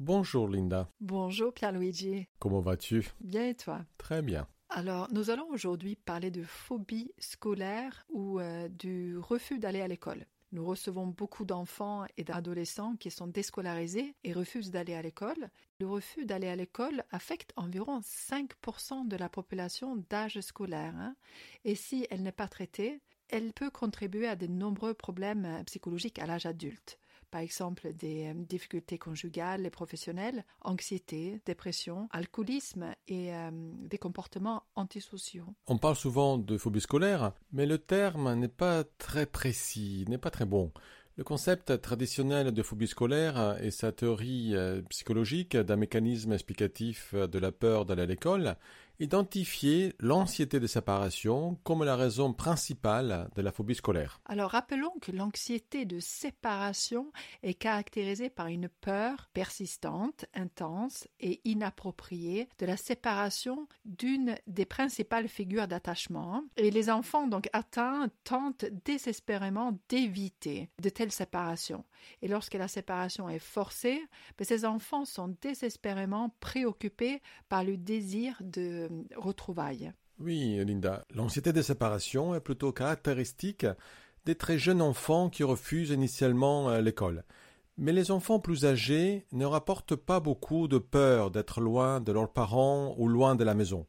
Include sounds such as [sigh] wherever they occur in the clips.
Bonjour Linda. Bonjour Pierluigi. Comment vas-tu? Bien et toi? Très bien. Alors, nous allons aujourd'hui parler de phobie scolaire ou euh, du refus d'aller à l'école. Nous recevons beaucoup d'enfants et d'adolescents qui sont déscolarisés et refusent d'aller à l'école. Le refus d'aller à l'école affecte environ 5% de la population d'âge scolaire. Hein. Et si elle n'est pas traitée, elle peut contribuer à de nombreux problèmes euh, psychologiques à l'âge adulte. Par exemple, des euh, difficultés conjugales et professionnelles, anxiété, dépression, alcoolisme et euh, des comportements antisociaux. On parle souvent de phobie scolaire, mais le terme n'est pas très précis, n'est pas très bon. Le concept traditionnel de phobie scolaire et sa théorie psychologique d'un mécanisme explicatif de la peur d'aller à l'école identifier l'anxiété de séparation comme la raison principale de la phobie scolaire. Alors rappelons que l'anxiété de séparation est caractérisée par une peur persistante, intense et inappropriée de la séparation d'une des principales figures d'attachement. Et les enfants donc atteints tentent désespérément d'éviter de telles séparations. Et lorsque la séparation est forcée, ben, ces enfants sont désespérément préoccupés par le désir de retrouvailles. Oui, Linda, l'anxiété de séparation est plutôt caractéristique des très jeunes enfants qui refusent initialement euh, l'école. Mais les enfants plus âgés ne rapportent pas beaucoup de peur d'être loin de leurs parents ou loin de la maison.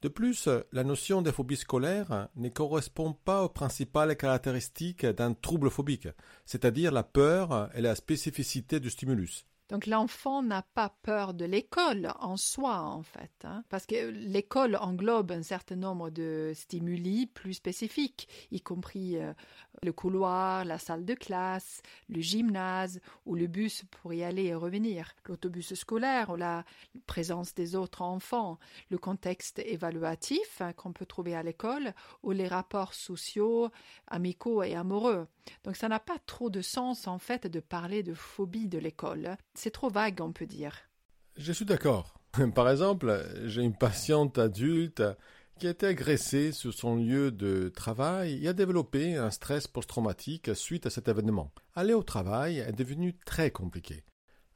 De plus, la notion de phobie scolaire ne correspond pas aux principales caractéristiques d'un trouble phobique, c'est-à-dire la peur et la spécificité du stimulus. Donc l'enfant n'a pas peur de l'école en soi, en fait, hein, parce que l'école englobe un certain nombre de stimuli plus spécifiques, y compris euh, le couloir, la salle de classe, le gymnase ou le bus pour y aller et revenir, l'autobus scolaire ou la présence des autres enfants, le contexte évaluatif hein, qu'on peut trouver à l'école ou les rapports sociaux, amicaux et amoureux. Donc ça n'a pas trop de sens en fait de parler de phobie de l'école. C'est trop vague, on peut dire. Je suis d'accord. [laughs] Par exemple, j'ai une patiente adulte qui a été agressée sur son lieu de travail et a développé un stress post-traumatique suite à cet événement. Aller au travail est devenu très compliqué.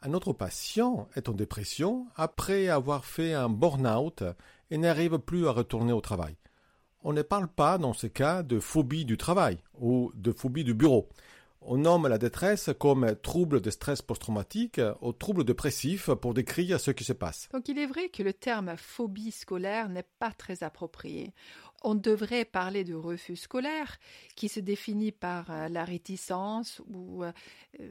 Un autre patient est en dépression après avoir fait un burn-out et n'arrive plus à retourner au travail. On ne parle pas dans ce cas de phobie du travail ou de phobie du bureau. On nomme la détresse comme trouble de stress post-traumatique ou trouble dépressif pour décrire ce qui se passe. Donc il est vrai que le terme phobie scolaire n'est pas très approprié. On devrait parler de refus scolaire qui se définit par euh, la réticence ou euh,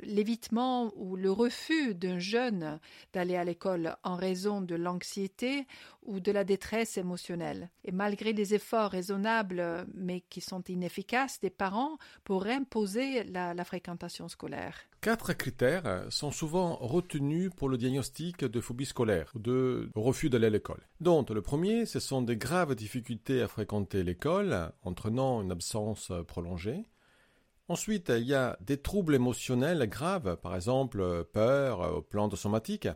l'évitement ou le refus d'un jeune d'aller à l'école en raison de l'anxiété ou de la détresse émotionnelle. Et malgré les efforts raisonnables mais qui sont inefficaces des parents pour imposer la, la fréquentation scolaire. Quatre critères sont souvent retenus pour le diagnostic de phobie scolaire, ou de refus d'aller à l'école. Donc, le premier, ce sont des graves difficultés à fréquenter l'école, entraînant une absence prolongée. Ensuite, il y a des troubles émotionnels graves, par exemple peur au plan de somatique.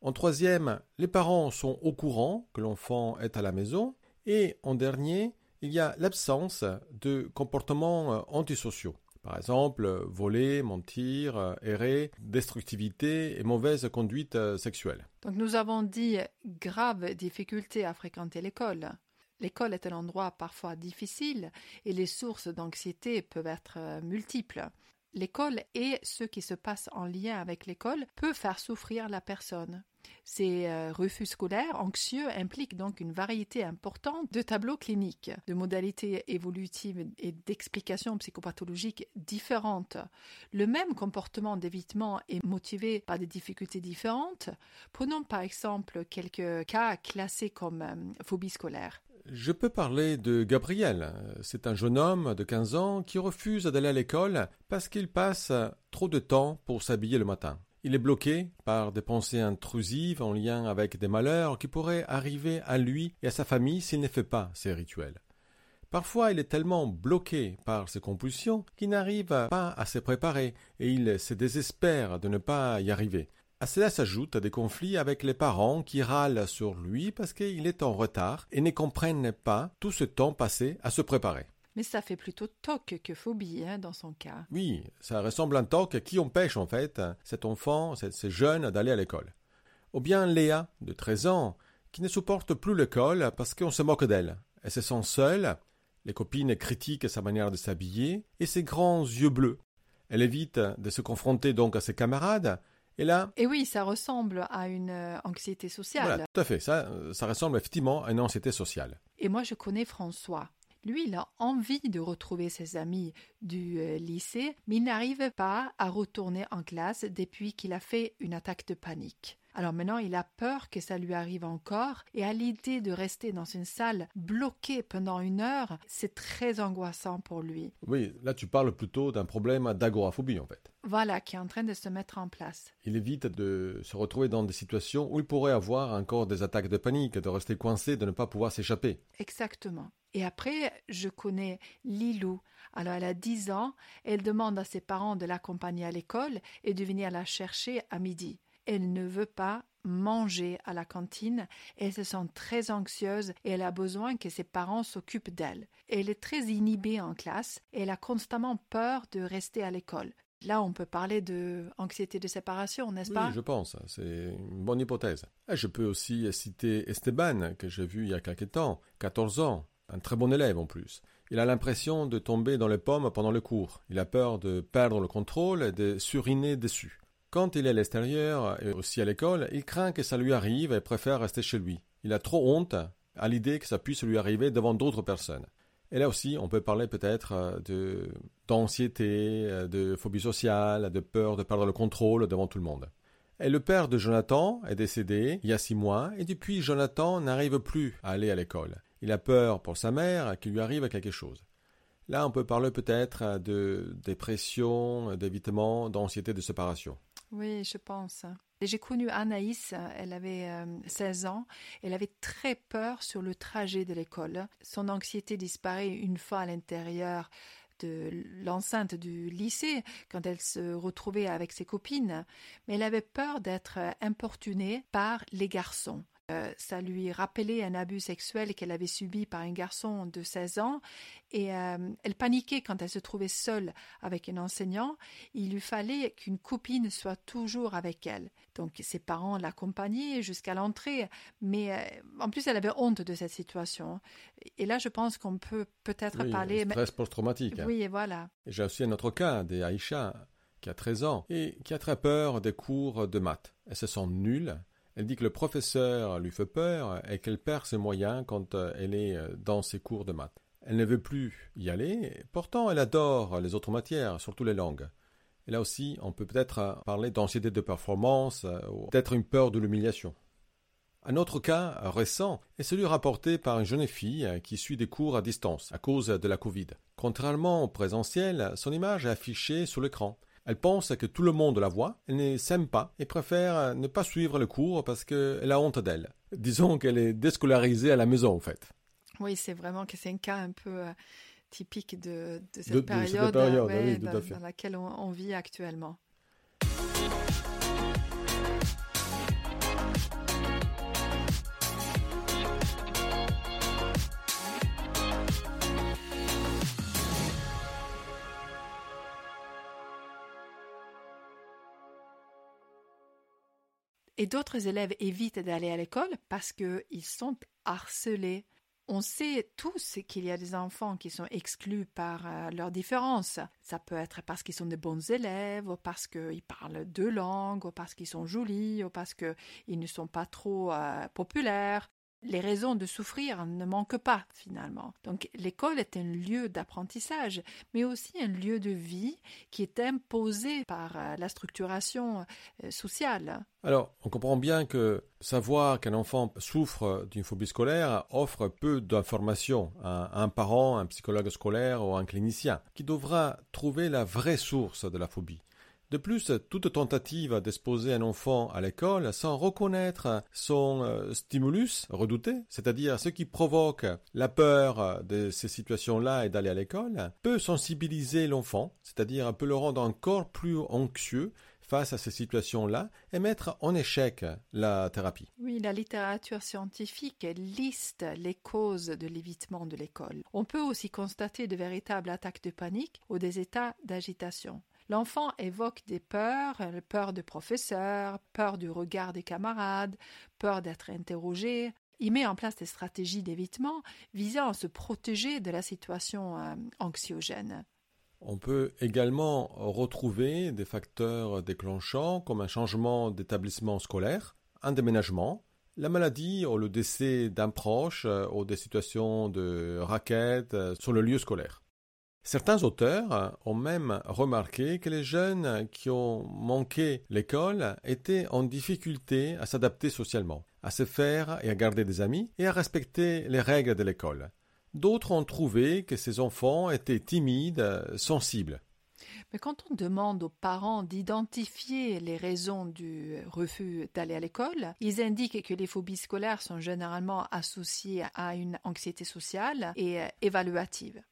En troisième, les parents sont au courant que l'enfant est à la maison. Et en dernier, il y a l'absence de comportements antisociaux. Par exemple, voler, mentir, errer, destructivité et mauvaise conduite euh, sexuelle. Donc nous avons dit graves difficultés à fréquenter l'école. L'école est un endroit parfois difficile et les sources d'anxiété peuvent être euh, multiples. L'école et ce qui se passe en lien avec l'école peut faire souffrir la personne. Ces euh, refus scolaires anxieux impliquent donc une variété importante de tableaux cliniques, de modalités évolutives et d'explications psychopathologiques différentes. Le même comportement d'évitement est motivé par des difficultés différentes. Prenons par exemple quelques cas classés comme euh, phobie scolaire. Je peux parler de Gabriel. C'est un jeune homme de 15 ans qui refuse d'aller à l'école parce qu'il passe trop de temps pour s'habiller le matin. Il est bloqué par des pensées intrusives en lien avec des malheurs qui pourraient arriver à lui et à sa famille s'il ne fait pas ces rituels. Parfois, il est tellement bloqué par ses compulsions qu'il n'arrive pas à se préparer et il se désespère de ne pas y arriver. À cela s'ajoutent des conflits avec les parents qui râlent sur lui parce qu'il est en retard et ne comprennent pas tout ce temps passé à se préparer. Mais ça fait plutôt TOC que phobie hein, dans son cas. Oui, ça ressemble à un TOC qui empêche en fait cet enfant, ces jeunes d'aller à l'école. Ou bien Léa, de 13 ans, qui ne supporte plus l'école parce qu'on se moque d'elle. Elle se sent seule, les copines critiquent sa manière de s'habiller et ses grands yeux bleus. Elle évite de se confronter donc à ses camarades et là. Et oui, ça ressemble à une euh, anxiété sociale. Voilà, tout à fait. Ça, ça ressemble effectivement à une anxiété sociale. Et moi, je connais François. Lui, il a envie de retrouver ses amis du euh, lycée, mais il n'arrive pas à retourner en classe depuis qu'il a fait une attaque de panique. Alors maintenant, il a peur que ça lui arrive encore, et à l'idée de rester dans une salle bloquée pendant une heure, c'est très angoissant pour lui. Oui, là tu parles plutôt d'un problème d'agoraphobie en fait. Voilà, qui est en train de se mettre en place. Il évite de se retrouver dans des situations où il pourrait avoir encore des attaques de panique, de rester coincé, de ne pas pouvoir s'échapper. Exactement. Et après, je connais Lilou. Alors, elle a 10 ans, elle demande à ses parents de l'accompagner à l'école et de venir la chercher à midi elle ne veut pas manger à la cantine, elle se sent très anxieuse et elle a besoin que ses parents s'occupent d'elle. Elle est très inhibée en classe et elle a constamment peur de rester à l'école. Là, on peut parler de anxiété de séparation, n'est-ce pas? Oui, je pense. C'est une bonne hypothèse. je peux aussi citer Esteban, que j'ai vu il y a quelque temps, 14 ans, un très bon élève en plus. Il a l'impression de tomber dans les pommes pendant le cours. Il a peur de perdre le contrôle et de suriner dessus. Quand il est à l'extérieur et aussi à l'école, il craint que ça lui arrive et préfère rester chez lui. Il a trop honte à l'idée que ça puisse lui arriver devant d'autres personnes. Et là aussi, on peut parler peut-être euh, d'anxiété, euh, de phobie sociale, de peur de perdre le contrôle devant tout le monde. Et le père de Jonathan est décédé il y a six mois, et depuis Jonathan n'arrive plus à aller à l'école. Il a peur pour sa mère qu'il lui arrive quelque chose. Là, on peut parler peut-être de dépression, d'évitement, d'anxiété de séparation. Oui, je pense. J'ai connu Anaïs, elle avait 16 euh, ans, elle avait très peur sur le trajet de l'école. Son anxiété disparaît une fois à l'intérieur de l'enceinte du lycée quand elle se retrouvait avec ses copines, mais elle avait peur d'être importunée par les garçons. Euh, ça lui rappelait un abus sexuel qu'elle avait subi par un garçon de 16 ans et euh, elle paniquait quand elle se trouvait seule avec un enseignant. Il lui fallait qu'une copine soit toujours avec elle. Donc ses parents l'accompagnaient jusqu'à l'entrée, mais euh, en plus elle avait honte de cette situation. Et là, je pense qu'on peut peut-être oui, parler. Stress post-traumatique. Oui, et voilà. J'ai aussi un autre cas d'Aïcha qui a 13 ans et qui a très peur des cours de maths. Elle se sent nulle elle dit que le professeur lui fait peur et qu'elle perd ses moyens quand euh, elle est euh, dans ses cours de maths. Elle ne veut plus y aller, pourtant elle adore les autres matières, surtout les langues. Et là aussi, on peut peut-être euh, parler d'anxiété de performance ou peut-être une peur de l'humiliation. Un autre cas récent est celui rapporté par une jeune fille qui suit des cours à distance à cause de la Covid. Contrairement au présentiel, son image est affichée sur l'écran. Elle pense que tout le monde la voit, elle ne s'aime pas et préfère ne pas suivre le cours parce qu'elle a honte d'elle. Disons qu'elle est déscolarisée à la maison, en fait. Oui, c'est vraiment que c'est un cas un peu euh, typique de, cette période, dans, laquelle on vit actuellement. Et d'autres élèves évitent d'aller à l'école parce qu'ils sont harcelés. On sait tous qu'il y a des enfants qui sont exclus par euh, leurs différences. Ça peut être parce qu'ils sont de bons élèves, ou parce qu'ils parlent deux langues, ou parce qu'ils sont jolis, ou parce qu'ils ne sont pas trop euh, populaires les raisons de souffrir ne manquent pas finalement. Donc l'école est un lieu d'apprentissage, mais aussi un lieu de vie qui est imposé par euh, la structuration euh, sociale. Alors, on comprend bien que savoir qu'un enfant souffre d'une phobie scolaire offre peu d'informations à un parent, un psychologue scolaire ou un clinicien, qui devra trouver la vraie source de la phobie. De plus, toute tentative d'exposer un enfant à l'école sans reconnaître son euh, stimulus redouté, c'est-à-dire ce qui provoque la peur de ces situations-là et d'aller à l'école, peut sensibiliser l'enfant, c'est-à-dire peut le rendre encore plus anxieux face à ces situations-là et mettre en échec la thérapie. Oui, la littérature scientifique liste les causes de l'évitement de l'école. On peut aussi constater de véritables attaques de panique ou des états d'agitation. L'enfant évoque des peurs, peur de professeur, peur du regard des camarades, peur d'être interrogé. Il met en place des stratégies d'évitement visant à se protéger de la situation euh, anxiogène. On peut également retrouver des facteurs déclenchants comme un changement d'établissement scolaire, un déménagement, la maladie ou le décès d'un proche euh, ou des situations de raquettes euh, sur le lieu scolaire. Certains auteurs ont même remarqué que les jeunes qui ont manqué l'école étaient en difficulté à s'adapter socialement, à se faire et à garder des amis et à respecter les règles de l'école. D'autres ont trouvé que ces enfants étaient timides, sensibles. Mais quand on demande aux parents d'identifier les raisons du refus d'aller à l'école, ils indiquent que les phobies scolaires sont généralement associées à une anxiété sociale et évaluative.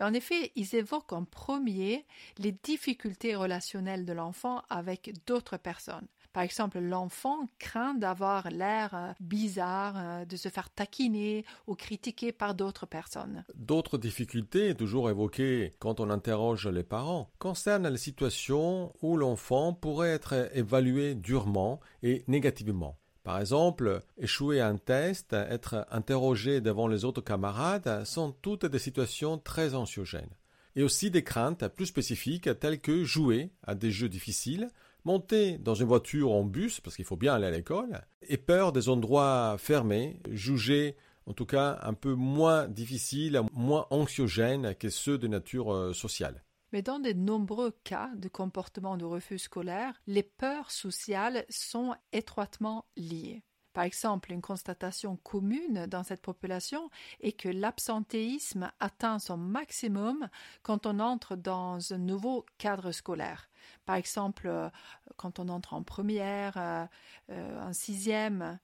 En effet, ils évoquent en premier les difficultés relationnelles de l'enfant avec d'autres personnes. Par exemple, l'enfant craint d'avoir l'air euh, bizarre, euh, de se faire taquiner ou critiquer par d'autres personnes. D'autres difficultés, toujours évoquées quand on interroge les parents, concernent les situations où l'enfant pourrait être évalué durement et négativement. Par exemple, échouer un test, être interrogé devant les autres camarades sont toutes des situations très anxiogènes. Et aussi des craintes plus spécifiques telles que jouer à des jeux difficiles, monter dans une voiture ou en bus, parce qu'il faut bien aller à l'école, et peur des endroits fermés, jugés en tout cas un peu moins difficiles, moins anxiogènes que ceux de nature euh, sociale. Mais dans de nombreux cas de comportement de refus scolaire, les peurs sociales sont étroitement liées. Par exemple, une constatation commune dans cette population est que l'absentéisme atteint son maximum quand on entre dans un nouveau cadre scolaire. Par exemple, euh, quand on entre en première, euh, euh, en sixième,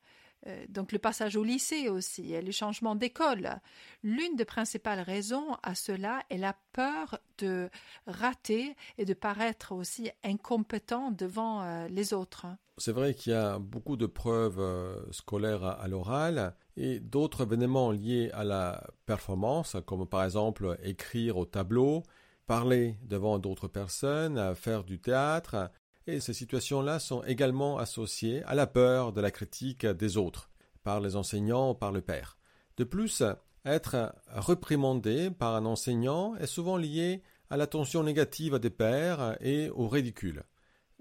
donc le passage au lycée aussi et le changement d'école. L'une des principales raisons à cela est la peur de rater et de paraître aussi incompétent devant euh, les autres. C'est vrai qu'il y a beaucoup de preuves euh, scolaires à, l'oral et d'autres événements liés à la performance, comme par exemple écrire au tableau, parler devant d'autres personnes, faire du théâtre, et ces situations-là sont également associées à la peur de la critique des autres, par les enseignants ou par le père. De plus, être reprimandé par un enseignant est souvent lié à l'attention négative des pères et au ridicule.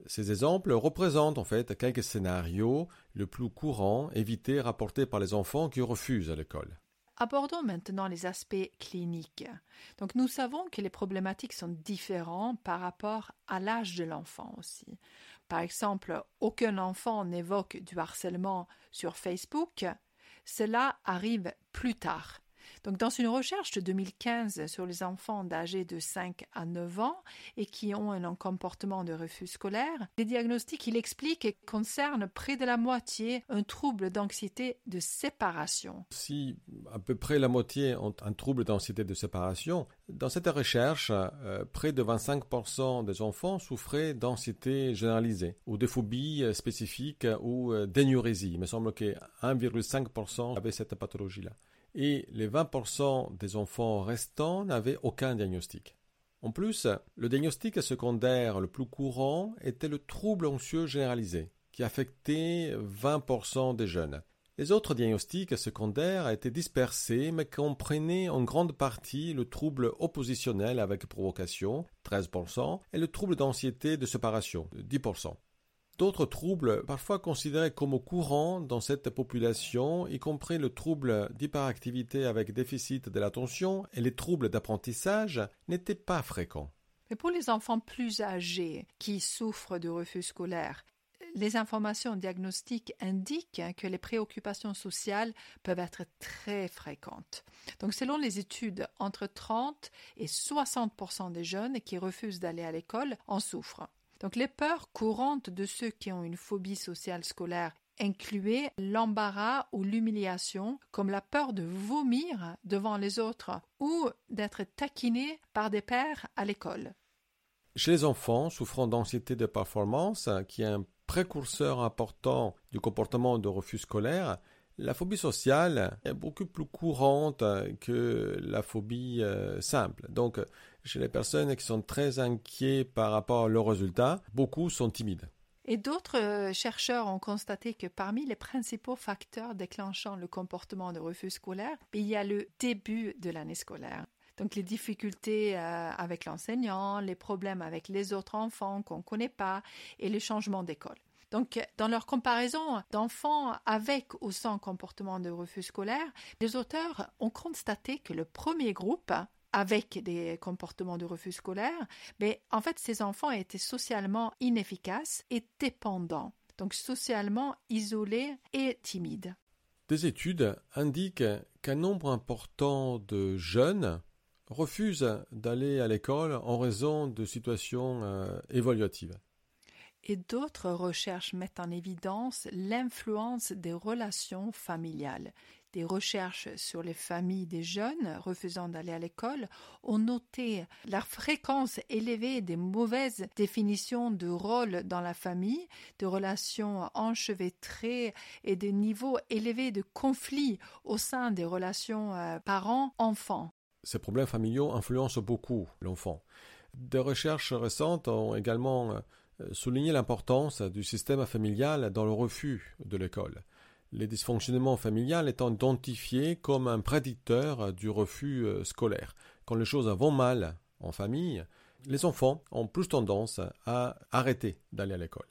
Ces exemples représentent en fait quelques scénarios le plus courants évités rapportés par les enfants qui refusent l'école. Abordons maintenant les aspects cliniques. Donc nous savons que les problématiques sont différentes par rapport à l'âge de l'enfant aussi. Par exemple, aucun enfant n'évoque du harcèlement sur Facebook. Cela arrive plus tard. Donc, dans une recherche de 2015 sur les enfants d'âge de 5 à 9 ans et qui ont un comportement de refus scolaire, les diagnostics il explique concernent près de la moitié un trouble d'anxiété de séparation. Si à peu près la moitié ont un trouble d'anxiété de séparation, dans cette recherche, euh, près de 25% des enfants souffraient d'anxiété généralisée ou de phobies spécifiques ou euh, d'énurésie. Il me semble que 1,5% avaient cette pathologie-là et les 20% des enfants restants n'avaient aucun diagnostic. En plus, le diagnostic secondaire le plus courant était le trouble anxieux généralisé, qui affectait 20% des jeunes. Les autres diagnostics secondaires étaient dispersés mais comprenaient en grande partie le trouble oppositionnel avec provocation, 13%, et le trouble d'anxiété de séparation, 10%. D'autres troubles, parfois considérés comme courants dans cette population, y compris le trouble d'hyperactivité avec déficit de l'attention et les troubles d'apprentissage, n'étaient pas fréquents. Mais pour les enfants plus âgés qui souffrent de refus scolaire, les informations diagnostiques indiquent que les préoccupations sociales peuvent être très fréquentes. Donc, selon les études, entre 30 et 60 des jeunes qui refusent d'aller à l'école en souffrent. Donc les peurs courantes de ceux qui ont une phobie sociale scolaire incluaient l'embarras ou l'humiliation, comme la peur de vomir devant les autres ou d'être taquiné par des pères à l'école. Chez les enfants souffrant d'anxiété de performance, qui est un précurseur important du comportement de refus scolaire, la phobie sociale est beaucoup plus courante que la phobie euh, simple. Donc, chez les personnes qui sont très inquiètes par rapport à leurs résultats, beaucoup sont timides. Et d'autres euh, chercheurs ont constaté que parmi les principaux facteurs déclenchant le comportement de refus scolaire, il y a le début de l'année scolaire. Donc les difficultés euh, avec l'enseignant, les problèmes avec les autres enfants qu'on ne connaît pas et les changements d'école. Donc, dans leur comparaison d'enfants avec ou sans comportement de refus scolaire, les auteurs ont constaté que le premier groupe avec des comportements de refus scolaire, mais en fait, ces enfants étaient socialement inefficaces et dépendants, donc socialement isolés et timides. Des études indiquent qu'un nombre important de jeunes refusent d'aller à l'école en raison de situations euh, évaluatives. Et d'autres recherches mettent en évidence l'influence des relations familiales. Des recherches sur les familles des jeunes refusant d'aller à l'école ont noté la fréquence élevée des mauvaises définitions de rôle dans la famille, de relations enchevêtrées et des niveaux élevés de conflits au sein des relations euh, parents-enfants. Ces problèmes familiaux influencent beaucoup l'enfant. Des recherches récentes ont également euh, souligné l'importance du système familial dans le refus de l'école. Les dysfonctionnements familiaux étant identifiés comme un prédicteur du refus euh, scolaire. Quand les choses vont mal en famille, les enfants ont plus tendance à arrêter d'aller à l'école.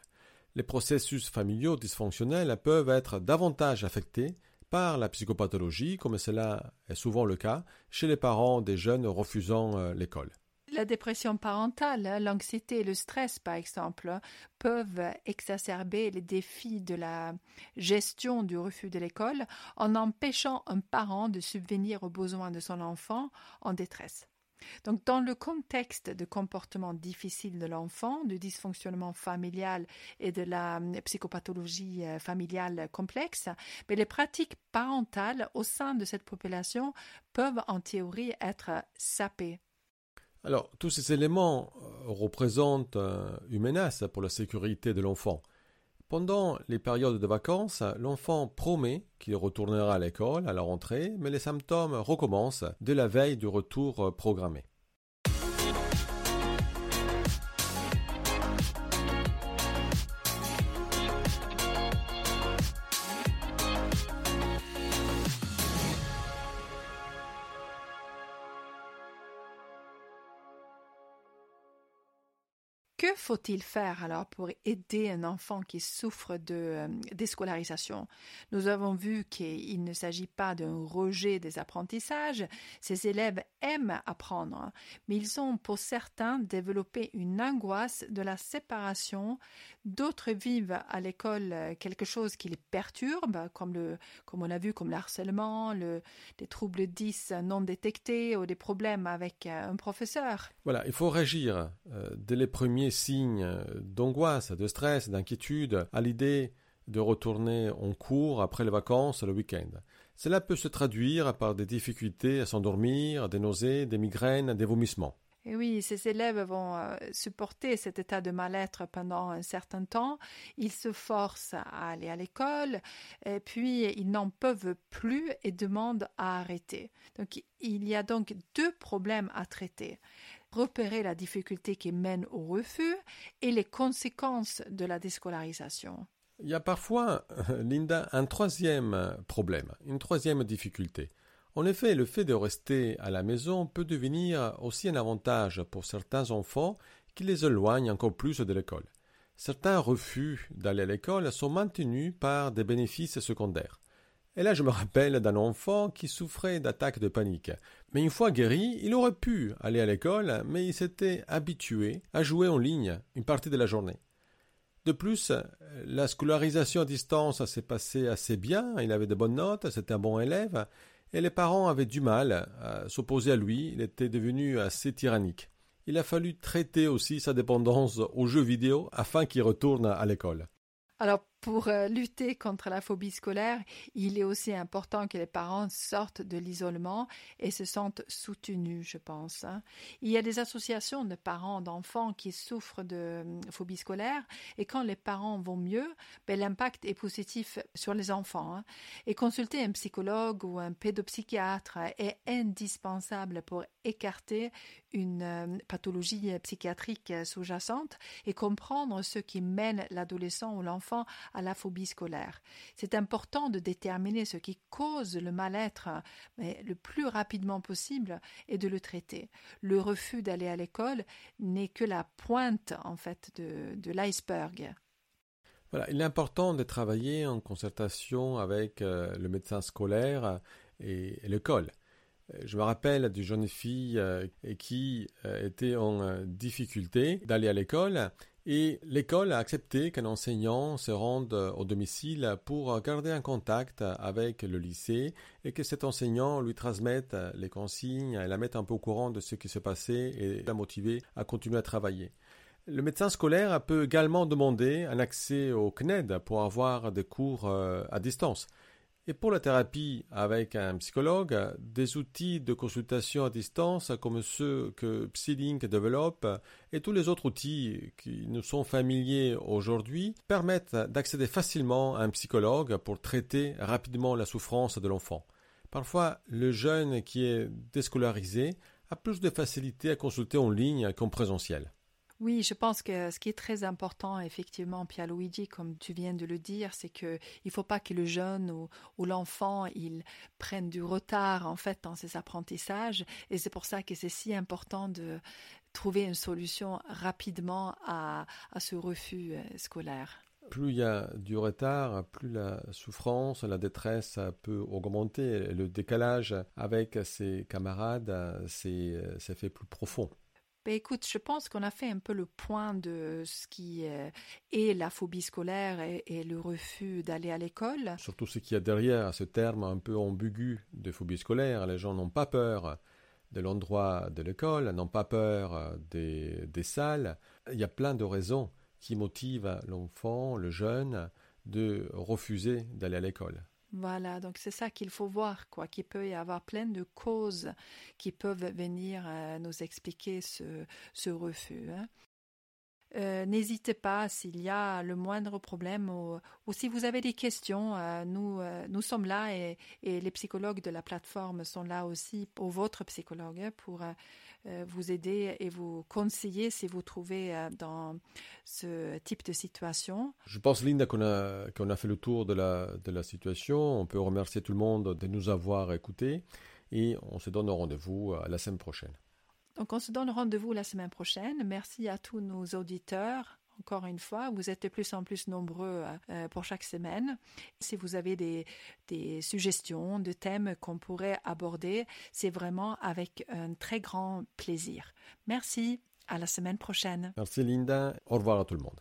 Les processus familiaux dysfonctionnels peuvent être davantage affectés par la psychopathologie, comme cela est souvent le cas chez les parents des jeunes refusant euh, l'école. La dépression parentale, l'anxiété et le stress, par exemple, peuvent exacerber les défis de la gestion du refus de l'école en empêchant un parent de subvenir aux besoins de son enfant en détresse. Donc, dans le contexte de comportement difficile de l'enfant, du dysfonctionnement familial et de la hum, psychopathologie euh, familiale complexe, mais les pratiques parentales au sein de cette population peuvent en théorie être sapées. Alors, tous ces éléments euh, représentent euh, une menace pour la sécurité de l'enfant. Pendant les périodes de vacances, l'enfant promet qu'il retournera à l'école à la rentrée, mais les symptômes recommencent dès la veille du retour euh, programmé. Que faut-il faire alors pour aider un enfant qui souffre de euh, déscolarisation? Nous avons vu qu'il ne s'agit pas d'un rejet des apprentissages. Ces élèves aiment apprendre, mais ils ont pour certains développé une angoisse de la séparation. D'autres vivent à l'école quelque chose qui les perturbe, comme, le, comme on a vu, comme le, des troubles 10 non détectés ou des problèmes avec euh, un professeur. Voilà, il faut réagir euh, dès les premiers signes d'angoisse, de stress, d'inquiétude à l'idée de retourner en cours après les vacances le week-end. Cela peut se traduire par des difficultés à s'endormir, des nausées, des migraines, des vomissements. Et oui, ces élèves vont euh, supporter cet état de mal-être pendant un certain temps. Ils se forcent à aller à l'école, puis ils n'en peuvent plus et demandent à arrêter. Donc il y a donc deux problèmes à traiter repérer la difficulté qui mène au refus et les conséquences de la déscolarisation. Il y a parfois, Linda, un troisième problème, une troisième difficulté. En effet, le fait de rester à la maison peut devenir aussi un avantage pour certains enfants qui les éloignent encore plus de l'école. Certains refus d'aller à l'école sont maintenus par des bénéfices secondaires. Et là, je me rappelle d'un enfant qui souffrait d'attaques de panique. Mais une fois guéri, il aurait pu aller à l'école, mais il s'était habitué à jouer en ligne une partie de la journée. De plus, la scolarisation à distance s'est passée assez bien, il avait de bonnes notes, c'était un bon élève, et les parents avaient du mal à s'opposer à lui, il était devenu assez tyrannique. Il a fallu traiter aussi sa dépendance aux jeux vidéo afin qu'il retourne à l'école. Alors, Pour euh, lutter contre la phobie scolaire, il est aussi important que les parents sortent de l'isolement et se sentent soutenus, je pense. Hein. Il y a des associations de parents d'enfants qui souffrent de euh, phobie scolaire et quand les parents vont mieux, ben, l'impact est positif sur les enfants. Hein. Et consulter un psychologue ou un pédopsychiatre est indispensable pour écarter une euh, pathologie psychiatrique sous-jacente et comprendre ce qui mène l'adolescent ou l'enfant à la phobie scolaire. C'est important de déterminer ce qui cause le mal-être mais le plus rapidement possible et de le traiter. Le refus d'aller à l'école n'est que la pointe en fait de, l'iceberg. Voilà, il est important de travailler en concertation avec euh, le médecin scolaire et l'école. Je me rappelle d'une jeune fille euh, qui euh, était en euh, difficulté d'aller à l'école et l'école a accepté qu'un enseignant se rende au domicile pour garder un contact avec le lycée et que cet enseignant lui transmette les consignes et la mette un peu au courant de ce qui se passait et la motiver à continuer à travailler. Le médecin scolaire peut également demander un accès au CNED pour avoir des cours à distance. Et pour la thérapie avec un psychologue, des outils de consultation à distance comme ceux que PsyLink développe et tous les autres outils qui nous sont familiers aujourd'hui permettent d'accéder facilement à un psychologue pour traiter rapidement la souffrance de l'enfant. Parfois, le jeune qui est déscolarisé a plus de facilité à consulter en ligne qu'en présentiel. Oui, je pense que ce qui est très important, effectivement, Luigi, comme tu viens de le dire, c'est qu'il ne faut pas que le jeune ou, l'enfant il prenne du retard en fait dans ses apprentissages, et c'est pour ça que c'est si important de trouver une solution rapidement à, ce refus euh, scolaire. Plus il y a du retard, plus la souffrance, la détresse peut augmenter. Le décalage avec ses camarades, c'est fait plus profond. Ben, écoute, je pense qu'on a fait un peu le point de ce qui euh, est la phobie scolaire et, le refus d'aller à l'école. Surtout ce qu'il y a derrière ce terme un peu ambigu de phobie scolaire. Les gens n'ont pas peur de l'endroit de l'école, n'ont pas peur euh, des, des salles. Il y a plein de raisons qui motivent l'enfant, le jeune, de refuser d'aller à l'école. Voilà, donc c'est ça qu'il faut voir, quoi, qu'il peut y avoir plein de causes qui peuvent venir euh, nous expliquer ce, refus. Hein. Euh, n'hésitez pas s'il y a le moindre problème ou, si vous avez des questions, euh, nous, nous sommes là et, et, les psychologues de la plateforme sont là aussi pour votre psychologue pour vous aider et vous conseiller si vous trouvez euh, dans ce type de situation. Je pense, Linda, qu'on a, qu'on a fait le tour de la, de la situation. On peut remercier tout le monde de nous avoir écoutés et on se donne rendez-vous à la semaine prochaine. Donc, on se donne rendez-vous la semaine prochaine. Merci à tous nos auditeurs encore une fois, vous êtes de plus en plus nombreux euh, pour chaque semaine. Si vous avez des, des suggestions de thèmes qu'on pourrait aborder, c'est vraiment avec un très grand plaisir. Merci. À la semaine prochaine. Merci Linda. Au revoir à tout le monde.